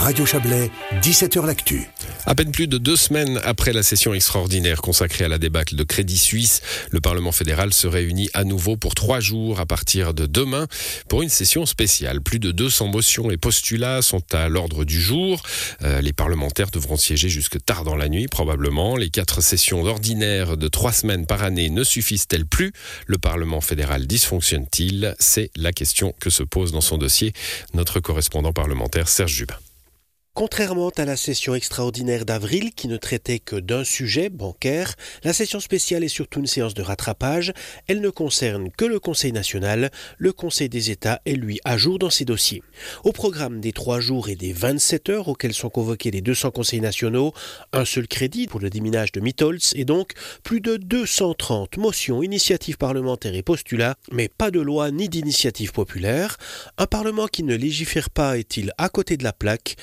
Radio Chablais, 17h L'Actu. À peine plus de deux semaines après la session extraordinaire consacrée à la débâcle de Crédit Suisse, le Parlement fédéral se réunit à nouveau pour trois jours à partir de demain pour une session spéciale. Plus de 200 motions et postulats sont à l'ordre du jour. Euh, les parlementaires devront siéger jusque tard dans la nuit, probablement. Les quatre sessions ordinaires de trois semaines par année ne suffisent-elles plus? Le Parlement fédéral dysfonctionne-t-il? C'est la question que se pose dans son dossier notre correspondant parlementaire Serge Jubin. Contrairement à la session extraordinaire d'avril qui ne traitait que d'un sujet bancaire, la session spéciale est surtout une séance de rattrapage. Elle ne concerne que le Conseil national. Le Conseil des États est lui à jour dans ses dossiers. Au programme des trois jours et des 27 heures auxquels sont convoqués les 200 conseils nationaux, un seul crédit pour le déminage de Mitholz et donc plus de 230 motions, initiatives parlementaires et postulats, mais pas de loi ni d'initiative populaire. Un Parlement qui ne légifère pas est-il à côté de la plaque?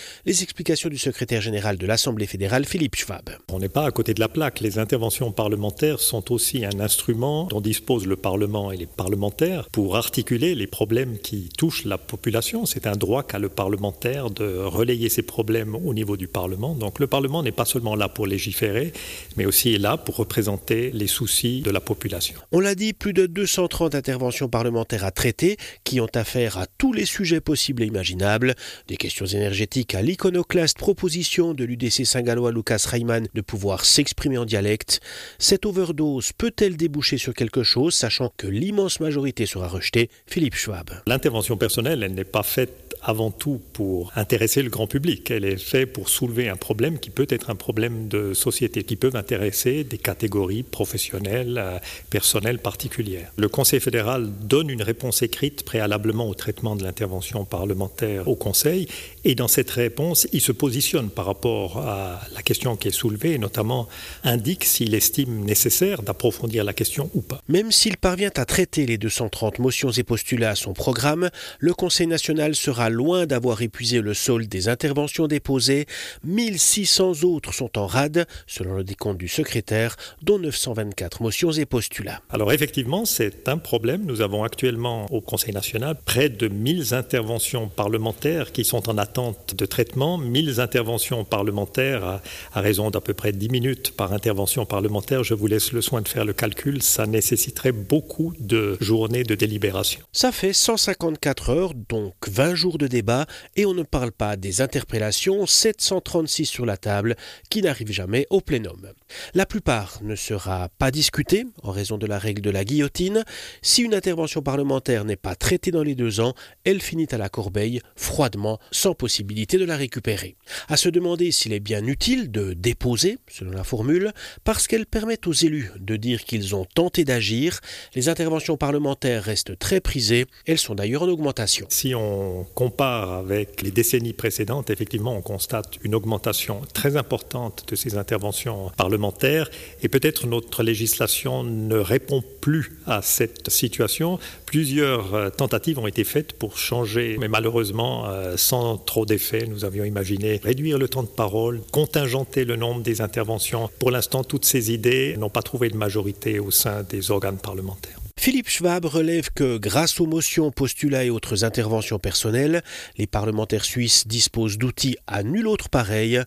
Explications du secrétaire général de l'Assemblée fédérale, Philippe Schwab. On n'est pas à côté de la plaque. Les interventions parlementaires sont aussi un instrument dont dispose le Parlement et les parlementaires pour articuler les problèmes qui touchent la population. C'est un droit qu'a le parlementaire de relayer ces problèmes au niveau du Parlement. Donc le Parlement n'est pas seulement là pour légiférer, mais aussi est là pour représenter les soucis de la population. On l'a dit, plus de 230 interventions parlementaires à traiter qui ont affaire à tous les sujets possibles et imaginables, des questions énergétiques à l'économie classe proposition de l'UDC Saint-Gallois Lucas Reimann de pouvoir s'exprimer en dialecte. Cette overdose peut-elle déboucher sur quelque chose, sachant que l'immense majorité sera rejetée? Philippe Schwab. L'intervention personnelle, elle n'est pas faite avant tout pour intéresser le grand public. Elle est faite pour soulever un problème qui peut être un problème de société, qui peut intéresser des catégories professionnelles, euh, personnelles particulières. Le Conseil fédéral donne une réponse écrite préalablement au traitement de l'intervention parlementaire au Conseil, et dans cette réponse, il se positionne par rapport à la question qui est soulevée, et notamment indique s'il estime nécessaire d'approfondir la question ou pas. Même s'il parvient à traiter les 230 motions et postulats à son programme, le Conseil national sera loin d'avoir épuisé le solde des interventions déposées. 1600 autres sont en rade, selon le décompte du secrétaire, dont 924 motions et postulats. Alors effectivement, c'est un problème. Nous avons actuellement au Conseil national près de 1000 interventions parlementaires qui sont en attente de traitement. 1000 interventions parlementaires à, à raison d'à peu près 10 minutes par intervention parlementaire. Je vous laisse le soin de faire le calcul. Ça nécessiterait beaucoup de journées de délibération. Ça fait 154 heures, donc 20 jours de débat et on ne parle pas des interpellations 736 sur la table qui n'arrivent jamais au plénum. La plupart ne sera pas discutée en raison de la règle de la guillotine. Si une intervention parlementaire n'est pas traitée dans les deux ans, elle finit à la corbeille froidement sans possibilité de la récupérer. À se demander s'il est bien utile de déposer, selon la formule, parce qu'elle permet aux élus de dire qu'ils ont tenté d'agir. Les interventions parlementaires restent très prisées, elles sont d'ailleurs en augmentation. Si on compare avec les décennies précédentes, effectivement, on constate une augmentation très importante de ces interventions parlementaires et peut-être notre législation ne répond plus à cette situation. Plusieurs euh, tentatives ont été faites pour changer, mais malheureusement euh, sans trop d'effet. Nous avions imaginé réduire le temps de parole, contingenter le nombre des interventions. Pour l'instant, toutes ces idées n'ont pas trouvé de majorité au sein des organes parlementaires. Philippe Schwab relève que grâce aux motions, postulats et autres interventions personnelles, les parlementaires suisses disposent d'outils à nul autre pareil,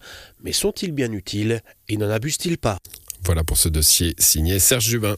mais sont-ils bien utiles et n'en abusent-ils pas? Voilà pour ce dossier signé Serge Jubin.